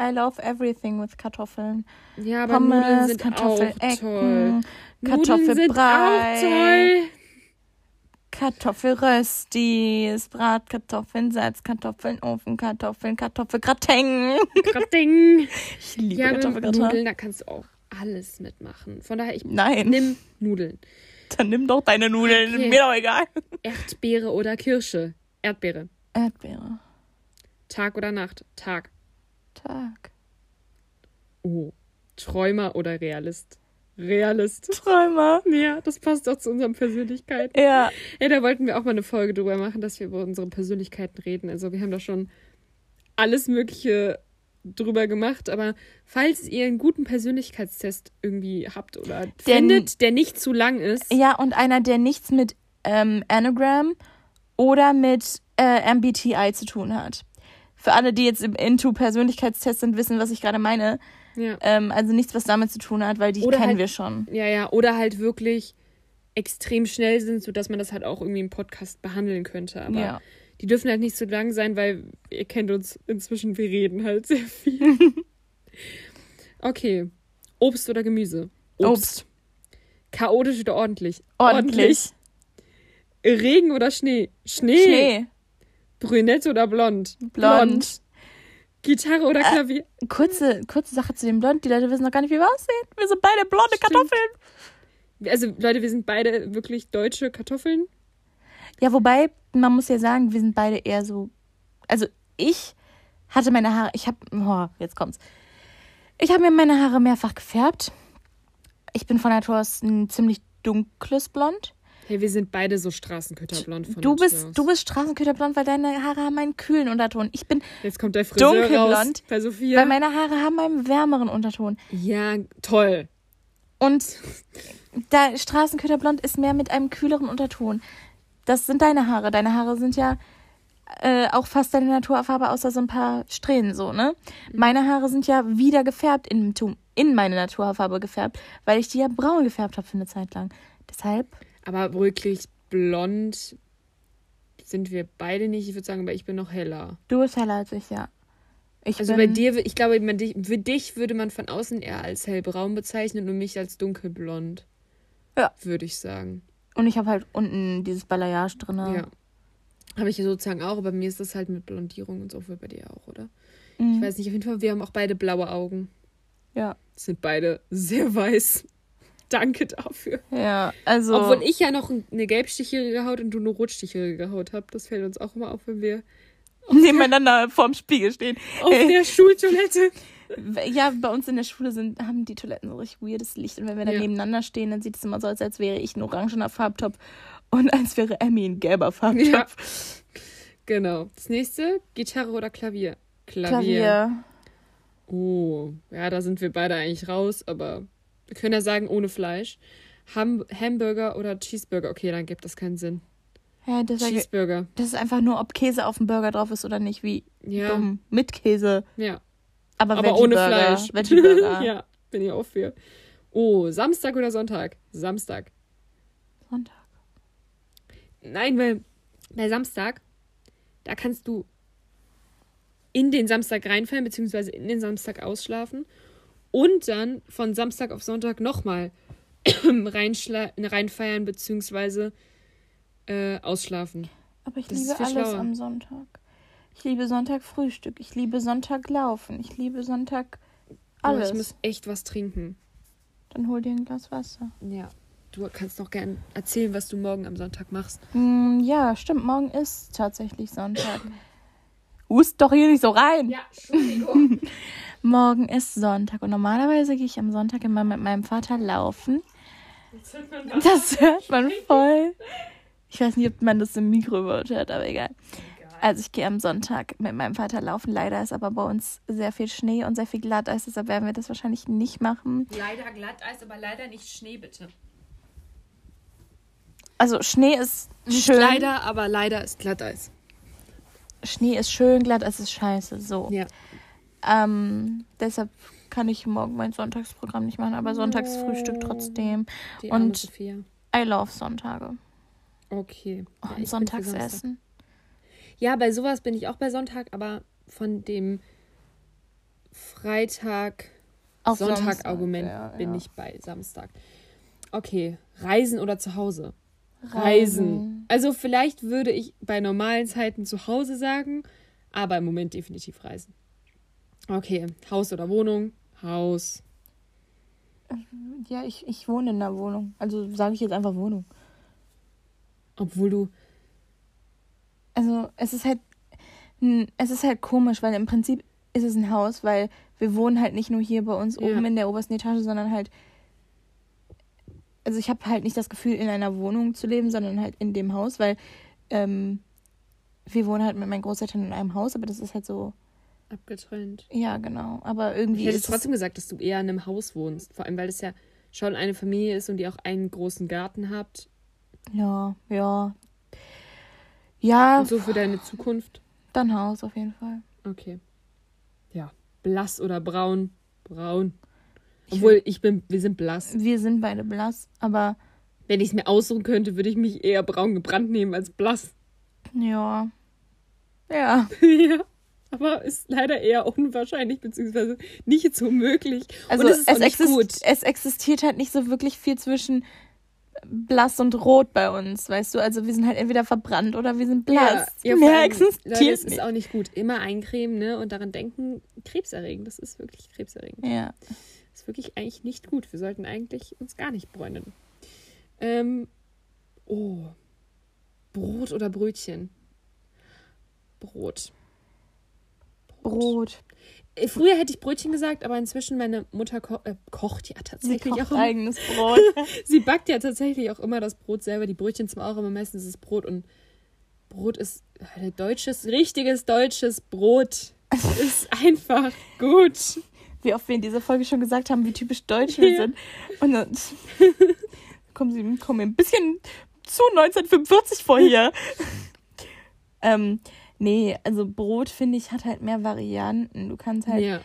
I love everything with Kartoffeln. Ja, aber Nudeln Pommes, sind auch toll. Kartoffelecken, Nudeln sind auch Kartoffelbrei. Kartoffelröstis, Bratkartoffeln, Salzkartoffeln, Ofenkartoffeln, Kartoffelgratin. Ding. Ich liebe Ja, Kartoffelgratin. Nudeln, da kannst du auch alles mitmachen. Von daher, ich Nein, nimm Nudeln. dann nimm doch deine Nudeln, Okay. mir doch egal. Erdbeere oder Kirsche? Erdbeere. Erdbeere. Tag oder Nacht? Tag. Tag. Oh. Träumer oder Realist? Realist. Träumer. Ja, das passt doch zu unseren Persönlichkeiten. Ja. Ja, da wollten wir auch mal eine Folge drüber machen, dass wir über unsere Persönlichkeiten reden. Also wir haben da schon alles Mögliche drüber gemacht, aber falls ihr einen guten Persönlichkeitstest irgendwie habt oder Der findet, der nicht zu lang ist, Ja, und einer, der nichts mit ähm, Anagram oder mit äh, MBTI zu tun hat. Für alle, die jetzt im Into Persönlichkeitstest sind, wissen, was ich gerade meine. ja. Ähm, also nichts, was damit zu tun hat, weil die Oder kennen halt- wir schon. Ja, ja, oder halt wirklich extrem schnell sind, sodass man das halt auch irgendwie im Podcast behandeln könnte. Aber Ja. die dürfen halt nicht so lang sein, weil ihr kennt uns inzwischen, wir reden halt sehr viel. okay. Obst oder Gemüse? Obst. Chaotisch oder ordentlich? Ordentlich. Regen oder Schnee? Schnee. Schnee. Brünett oder blond? Blond. Gitarre oder Äh, Klavier? Kurze, kurze Sache zu dem Blond. Die Leute wissen noch gar nicht, wie wir aussehen. Wir sind beide blonde Stimmt. Kartoffeln. Also, Leute, wir sind beide wirklich deutsche Kartoffeln. Ja, wobei, man muss ja sagen, wir sind beide eher so. Also, ich hatte meine Haare. Ich habe. Oh, jetzt kommt's. Ich habe mir meine Haare mehrfach gefärbt. Ich bin von Natur aus ein ziemlich dunkles Blond. Hey, wir sind beide so Straßenköterblond von Du bist, aus. du bist Straßenköterblond, weil deine Haare haben einen kühlen Unterton. Ich bin, Jetzt kommt der Friseur Dunkelblond, raus bei Sophia. weil meine Haare haben einen wärmeren Unterton. ja, toll. Und da Straßenköterblond ist mehr mit einem kühleren Unterton. Das sind deine Haare. Deine Haare sind ja äh, auch fast deine Naturfarbe, außer so ein paar Strähnen so, ne? Meine Haare sind ja wieder gefärbt in, in meine Naturfarbe gefärbt, weil ich die ja braun gefärbt habe für eine Zeit lang. Deshalb. Aber wirklich blond sind wir beide nicht. Ich würde sagen, aber ich bin noch heller. Du bist heller als ich, ja. Ich also bei dir, ich glaube, man, für dich würde man von außen eher als hellbraun bezeichnen und mich als dunkelblond. Ja. Würde ich sagen. Und ich habe halt unten dieses Balayage drin. Ja. Habe ich sozusagen auch, aber mir ist das halt mit Blondierung und so, wohl bei dir auch, oder? Mhm. Ich weiß nicht, auf jeden Fall, wir haben auch beide blaue Augen. Ja. Sind beide sehr weiß. Danke dafür. Ja, also. Obwohl ich ja noch eine gelbstichere Haut und du eine rotstichere Haut habt. Das fällt uns auch immer auf, wenn wir nebeneinander vorm Spiegel stehen. Auf äh, der Schultoilette. Ja, bei uns in der Schule sind, haben die Toiletten so richtig weirdes Licht. Und wenn wir da ja. nebeneinander stehen, dann sieht es immer so aus, als wäre ich ein orangener Farbtopf und als wäre Emmy ein gelber Farbtopf. Ja. Genau. Das nächste, Gitarre oder Klavier? Klavier. Klavier. Oh, ja, da sind wir beide eigentlich raus, aber wir können ja sagen, ohne Fleisch. Ham Hamburger oder Cheeseburger? Okay, dann gibt das keinen Sinn. Ja, das Cheeseburger. Das ist einfach nur, ob Käse auf dem Burger drauf ist oder nicht, wie ja. dumm. Mit Käse. Ja. Aber, Aber ohne Fleisch. Ja, bin ich auch für. Oh, Samstag oder Sonntag? Samstag. Sonntag. Nein, weil bei Samstag, da kannst du in den Samstag reinfallen, beziehungsweise in den Samstag ausschlafen und dann von Samstag auf Sonntag nochmal reinfeiern, beziehungsweise äh, ausschlafen. Aber ich das liebe alles schlauer. am Sonntag. Ich liebe Sonntag Frühstück. Ich liebe Sonntag Laufen. Ich liebe Sonntag alles. Oh, ich muss echt was trinken. Dann hol dir ein Glas Wasser. Ja. Du kannst noch gern erzählen, was du morgen am Sonntag machst. Mm, ja, stimmt. Morgen ist tatsächlich Sonntag. Hust doch hier nicht so rein. Ja, Entschuldigung. morgen ist Sonntag und normalerweise gehe ich am Sonntag immer mit meinem Vater laufen. Das, das hört man voll. Ich weiß nicht, ob man das im Mikro hört, aber egal. Also ich gehe am Sonntag mit meinem Vater laufen. Leider ist aber bei uns sehr viel Schnee und sehr viel Glatteis, deshalb werden wir das wahrscheinlich nicht machen. Leider Glatteis, aber leider nicht Schnee, bitte. Also Schnee ist nicht schön. Leider, aber leider ist Glatteis. Schnee ist schön, Glatteis ist scheiße. So. Ja. Ähm, deshalb kann ich morgen mein Sonntagsprogramm nicht machen, aber Sonntagsfrühstück trotzdem. Die und Sophia. I love Sonntage. Okay. Oh, ja, Sonntagsessen. Ja, bei sowas bin ich auch bei Sonntag, aber von dem Freitag, Sonntag-Argument ja, bin ja. ich bei Samstag. Okay, Reisen oder zu Hause? Reisen. Reisen. Also vielleicht würde ich bei normalen Zeiten zu Hause sagen, aber im Moment definitiv Reisen. Okay, Haus oder Wohnung? Haus. Ja, ich, ich wohne in einer Wohnung. Also sage ich jetzt einfach Wohnung. Obwohl du. Also, es ist halt. Es ist halt komisch, weil im Prinzip ist es ein Haus, weil wir wohnen halt nicht nur hier bei uns ja. oben in der obersten Etage, sondern halt. Also, ich habe halt nicht das Gefühl, in einer Wohnung zu leben, sondern halt in dem Haus, weil. Ähm, wir wohnen halt mit meinen Großeltern in einem Haus, aber das ist halt so. Abgetrennt. Ja, genau. Aber irgendwie. Ich hätte trotzdem gesagt, dass du eher in einem Haus wohnst. Vor allem, weil es ja schon eine Familie ist und ihr auch einen großen Garten habt. Ja, ja. Ja. Und so für deine Zukunft? Dann Haus auf jeden Fall. Okay. Ja. Blass oder braun? Braun. Obwohl, ich bin, wir sind blass. Wir sind beide blass, aber. Wenn ich es mir aussuchen könnte, würde ich mich eher braun gebrannt nehmen als blass. Ja. Ja. ja. Aber ist leider eher unwahrscheinlich, beziehungsweise nicht so möglich. Also es, es, exist es existiert halt nicht so wirklich viel zwischen blass und rot bei uns, weißt du? Also wir sind halt entweder verbrannt oder wir sind blass. Ja, ja Mehr existiert Leute, das ist auch nicht gut. Immer eincremen, ne? Und daran denken, krebserregend. Das ist wirklich krebserregend. Ja. Das ist wirklich eigentlich nicht gut. Wir sollten eigentlich uns gar nicht bräunen. Ähm, oh. Brot oder Brötchen? Brot. Brot. Äh, früher hätte ich Brötchen gesagt, aber inzwischen meine Mutter ko äh, kocht ja tatsächlich Sie kocht auch eigenes Brot. Sie backt ja tatsächlich auch immer das Brot selber. Die Brötchen zwar auch, aber meistens ist es Brot und Brot ist äh, deutsches, richtiges deutsches Brot. ist einfach gut. wie oft wir in dieser Folge schon gesagt haben, wie typisch deutsch wir sind. Und dann kommen sie kommen ein bisschen zu 1945 vor hier. ähm, nee, also Brot, finde ich, hat halt mehr Varianten. Du kannst halt Ja,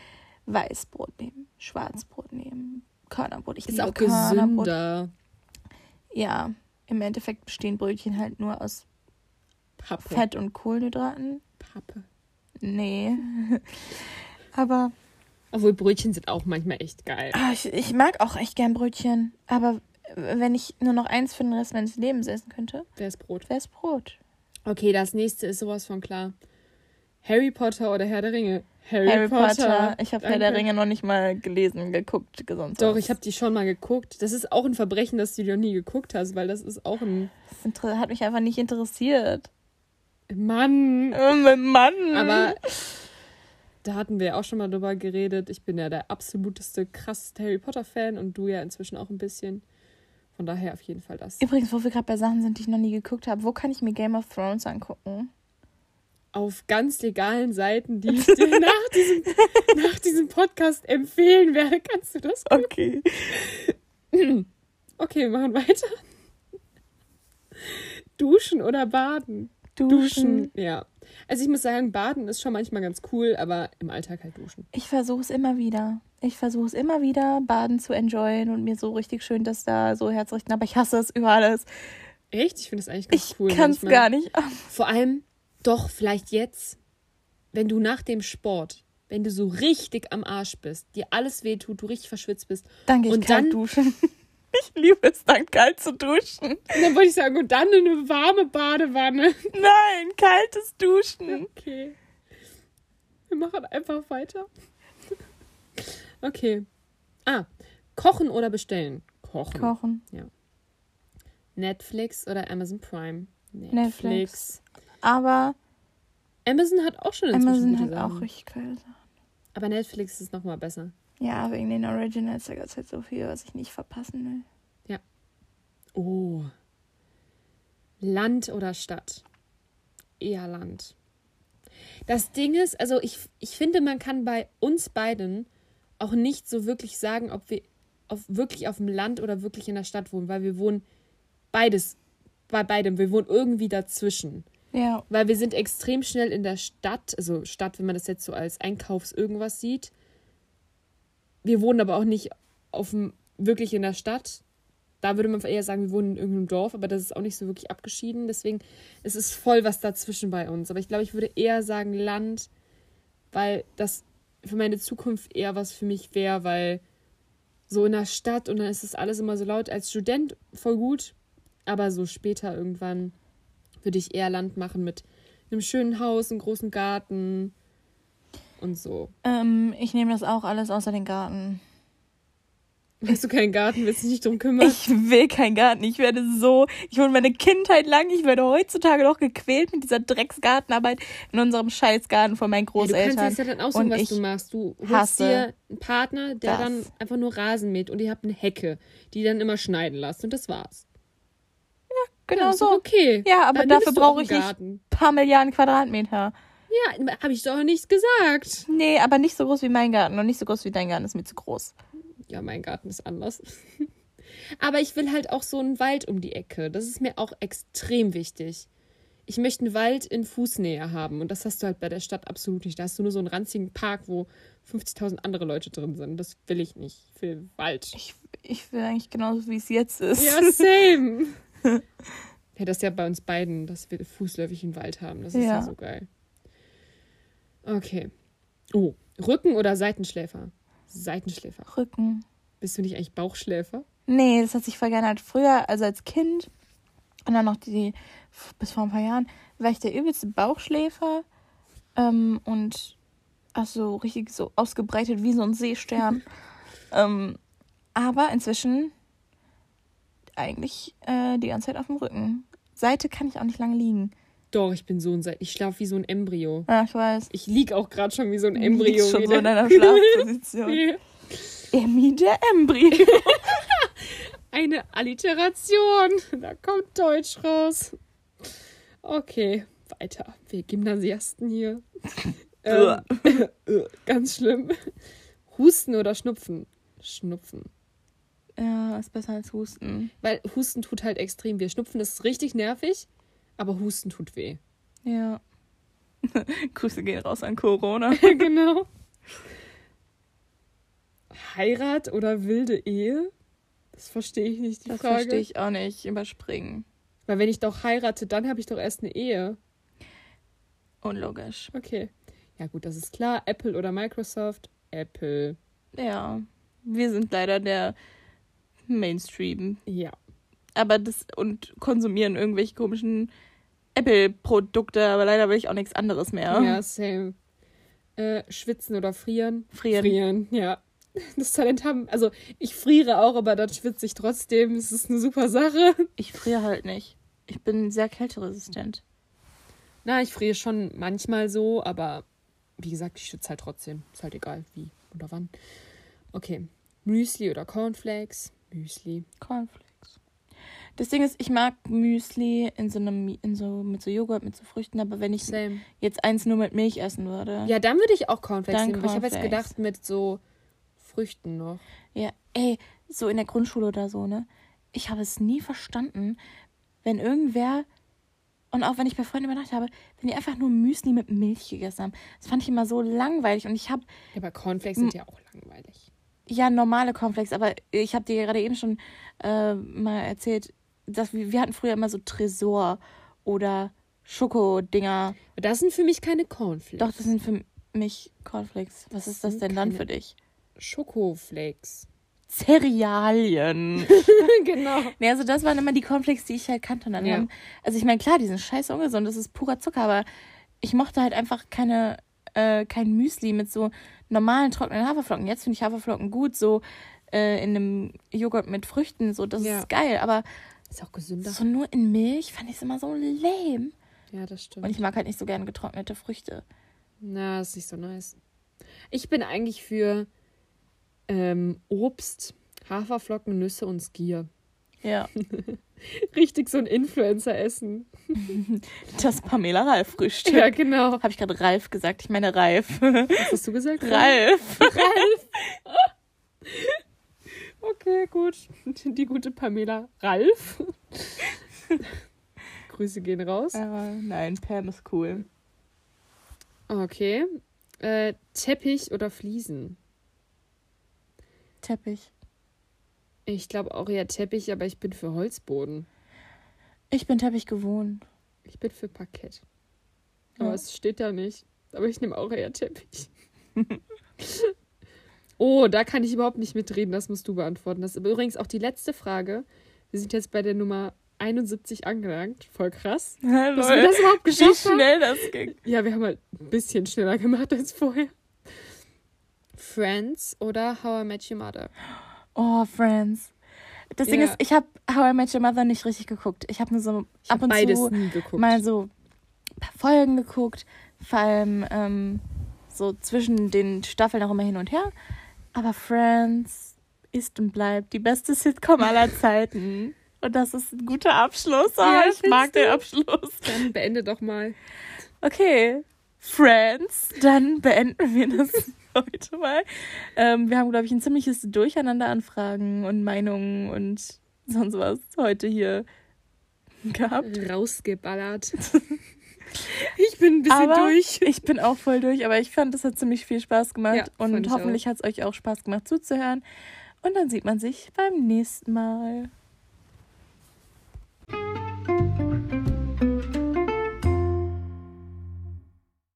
Weißbrot nehmen, Schwarzbrot nehmen, Körnerbrot. Ich ist auch Körnerbrot. gesünder. Ja, im Endeffekt bestehen Brötchen halt nur aus Pappe. Fett und Kohlenhydraten. Pappe. Nee. Aber Obwohl Brötchen sind auch manchmal echt geil. ah, ich, ich mag auch echt gern Brötchen. Aber wenn ich nur noch eins für den Rest meines Lebens essen könnte, Wer ist Brot? wäre es Brot. Okay, das nächste ist sowas von klar. Harry Potter oder Herr der Ringe? Harry, Harry Potter. Ich habe Herr der. Ringe noch nicht mal gelesen, geguckt, sonst Doch, ich habe die schon mal geguckt. Das ist auch ein Verbrechen, dass du die noch nie geguckt hast, weil das ist auch ein Das hat mich einfach nicht interessiert. Mann. Oh, Mann. Aber da hatten wir ja auch schon mal drüber geredet. Ich bin ja der absoluteste, krasseste Harry Potter-Fan und du ja inzwischen auch ein bisschen. Von daher auf jeden Fall das. Übrigens, wo wir gerade bei Sachen sind, die ich noch nie geguckt habe, wo kann ich mir Game of Thrones angucken? Auf ganz legalen Seiten, die ich dir nach diesem, nach diesem Podcast empfehlen werde, kannst du das Okay. Okay, wir machen weiter. Duschen oder baden? Duschen. Ja. Also ich muss sagen, baden ist schon manchmal ganz cool, aber im Alltag halt duschen. Ich versuche es immer wieder. Ich versuche es immer wieder, Baden zu enjoyen und mir so richtig schön das da so herzurichten. Aber ich hasse es über alles. Echt? Ich finde es eigentlich ganz Ich cool. kann es gar nicht. Vor allem, doch, vielleicht jetzt, wenn du nach dem Sport, wenn du so richtig am Arsch bist, dir alles wehtut, du richtig verschwitzt bist. Dann gehe ich Und kalt dann- duschen. Ich liebe es dann, kalt zu duschen. Und dann wollte ich sagen, und dann in eine warme Badewanne. Nein, kaltes Duschen. Okay. Wir machen einfach weiter. Okay. Ah, kochen oder bestellen? Kochen. Kochen. Netflix oder Amazon Prime? Netflix. Aber Amazon hat auch schon inzwischen Amazon hat Sachen. auch richtig geil Sachen. Aber Netflix ist noch mal besser. Ja, wegen den Originals, da gibt es halt so viel, was ich nicht verpassen will. Oh. Land oder Stadt? Eher Land. Das Ding ist, also ich, ich finde, man kann bei uns beiden auch nicht so wirklich sagen, ob wir auf, wirklich auf dem Land oder wirklich in der Stadt wohnen, weil wir wohnen beides, bei beidem, wir wohnen irgendwie dazwischen. Ja, Weil wir sind extrem schnell in der Stadt, also Stadt, wenn man das jetzt so als Einkaufs irgendwas sieht. Wir wohnen aber auch nicht auf dem, wirklich in der Stadt. Da würde man eher sagen, wir wohnen in irgendeinem Dorf, aber das ist auch nicht so wirklich abgeschieden. Deswegen es ist voll was dazwischen bei uns. Aber ich glaube, ich würde eher sagen Land, weil das für meine Zukunft eher was für mich wäre, weil so in der Stadt und dann ist es alles immer so laut. Als Student voll gut, aber so später irgendwann würde ich eher Land machen mit einem schönen Haus, einem großen Garten und so. ähm, ich nehme das auch alles außer den Garten. Hast du keinen Garten, willst dich nicht drum kümmern? Ich will keinen Garten. Ich werde so, ich wurde meine Kindheit lang, ich werde heutzutage noch gequält mit dieser Drecksgartenarbeit in unserem Scheißgarten von meinen Ja, du kannst Großeltern. jetzt ja dann aussuchen, Und was du machst. Du hasse dir einen Partner, der das. dann einfach nur Rasen mäht und ihr habt eine Hecke, die dann immer schneiden lasst und das war's. genau ist doch so. okay. Ja, aber Dann dafür du auch brauche ich nicht paar Milliarden Quadratmeter. Ja, habe ich doch nichts gesagt. Nee, aber nicht so groß wie mein Garten und nicht so groß wie dein Garten, ist mir zu groß. Ja, mein Garten ist anders. Aber ich will halt auch so einen Wald um die Ecke. Das ist mir auch extrem wichtig. Ich möchte einen Wald in Fußnähe haben und das hast du halt bei der Stadt absolut nicht. Da hast du nur so einen ranzigen Park, wo 50.000 andere Leute drin sind. Das will ich nicht. Ich will Wald. Ich, ich will eigentlich genauso, wie es jetzt ist. Ja, same. ja, das ist ja bei uns beiden, dass wir fußläufig einen Wald haben. Das ist ja, Ja. so geil. Okay. Oh, Rücken- oder Seitenschläfer? Seitenschläfer. Rücken. Bist du nicht eigentlich Bauchschläfer? Nee, das hat sich vergessen. Früher, also als Kind und dann noch die, bis vor ein paar Jahren, war ich der übelste Bauchschläfer ähm, und ach so richtig so ausgebreitet wie so ein Seestern. ähm, aber inzwischen eigentlich äh, die ganze Zeit auf dem Rücken. Seite kann ich auch nicht lange liegen. Doch, ich bin so ein Seit. Ich schlafe wie so ein Embryo. Ja, ich weiß. Ich lieg auch gerade schon wie so ein Embryo. liegst schon so wieder. in deiner Schlafposition. Emmy der Embryo. Eine Alliteration. Da kommt Deutsch raus. Okay, weiter. Wir Gymnasiasten hier. ähm, ganz schlimm. Husten oder Schnupfen? Schnupfen. Ja, ist besser als Husten. Weil Husten tut halt extrem weh. Schnupfen ist richtig nervig, aber Husten tut weh. Ja. Grüße gehen raus an Corona. genau. Heirat oder wilde Ehe? Das verstehe ich nicht, die Das Frage. verstehe ich auch nicht. Überspringen. Weil wenn ich doch heirate, dann habe ich doch erst eine Ehe. Unlogisch. Okay. Ja gut, das ist klar. Apple oder Microsoft? Apple. Ja. Wir sind leider der Mainstream. Ja. Aber das und konsumieren irgendwelche komischen Apple-Produkte, aber leider will ich auch nichts anderes mehr. Ja, same. Äh, schwitzen oder frieren? Frieren. Frieren, ja. Das Talent haben, also ich friere auch, aber dann schwitze ich trotzdem. Es ist eine super Sache. Ich friere halt nicht. Ich bin sehr kälteresistent. Na, ich friere schon manchmal so, aber wie gesagt, ich schwitze halt trotzdem. Ist halt egal, wie oder wann. Okay. Müsli oder Cornflakes? Müsli. Cornflakes. Das Ding ist, ich mag Müsli in so einem, in so, mit so Joghurt, mit so Früchten, aber wenn ich Same. jetzt eins nur mit Milch essen würde. Ja, dann würde ich auch Cornflakes Dann nehmen. aber Ich habe jetzt Cornflakes. gedacht mit so Früchten noch. Ja, ey, so in der Grundschule oder so, ne? Ich habe es nie verstanden, wenn irgendwer, und auch wenn ich bei Freunden übernachtet habe, wenn die einfach nur Müsli mit Milch gegessen haben. Das fand ich immer so langweilig. Und ich habe Ja, aber Cornflakes sind ja auch langweilig. ja normale Cornflakes, aber ich habe dir gerade eben schon äh, mal erzählt, dass wir, wir hatten früher immer so Tresor oder Schokodinger. Das sind für mich keine Cornflakes. Doch, das sind für mich Cornflakes. Was ist das denn dann für dich? Schokoflakes. Cerealien. genau. Nee, also das waren immer die Cornflakes, die ich halt kannte. Und dann Ja. haben, also ich meine, klar, die sind scheiße ungesund, das ist purer Zucker, aber ich mochte halt einfach keine, äh, kein Müsli mit so normalen trockenen Haferflocken. Jetzt finde ich Haferflocken gut, so äh, in einem Joghurt mit Früchten, so, das Ja. ist geil. Aber Ist auch gesünder. so nur in Milch fand ich es immer so lame. Ja, das stimmt. Und ich mag halt nicht so gerne getrocknete Früchte. Na, ist nicht so nice. Ich bin eigentlich für ähm, Obst, Haferflocken, Nüsse und Skier. Ja, Richtig so ein Influencer-Essen. das Pamela Ralf Frühstück. Ja, genau. Habe ich gerade Ralf gesagt? Ich meine Ralf. Was hast du gesagt? Ralf. Okay, gut. Die gute Pamela Ralf. Grüße gehen raus. Aber nein, Pam ist cool. Okay. Äh, Teppich oder Fliesen? Teppich. Ich glaube auch eher Teppich, aber ich bin für Holzboden. Ich bin Teppich gewohnt. Ich bin für Parkett. Aber Ja. es steht da nicht. Aber ich nehme auch eher Teppich. oh, da kann ich überhaupt nicht mitreden. Das musst du beantworten. Das ist übrigens auch die letzte Frage. Wir sind jetzt bei der Nummer 71 angelangt. Voll krass. Dass wir das überhaupt Wie geschafft haben. schnell das ging. Ja, wir haben halt ein bisschen schneller gemacht als vorher. Friends oder How I Met Your Mother? Oh, Friends. Das Ding Ja. ist, ich habe How I Met Your Mother nicht richtig geguckt. Ich habe nur so Ich ab und zu mal so ein paar Folgen geguckt. Vor allem ähm, so zwischen den Staffeln auch immer hin und her. Aber Friends ist und bleibt die beste Sitcom aller Zeiten. Und das ist ein guter Abschluss. Oh, Ja, ich mag du? den Abschluss. Dann beende doch mal. Okay, Friends, dann beenden wir das heute mal. Ähm, wir haben, glaube ich, ein ziemliches Durcheinander an Fragen und Meinungen und sonst was heute hier gehabt. Rausgeballert. ich bin ein bisschen aber durch. ich bin auch voll durch, aber ich fand, es hat ziemlich viel Spaß gemacht Ja, und ich hoffentlich hat es euch auch Spaß gemacht zuzuhören. Und dann sieht man sich beim nächsten Mal.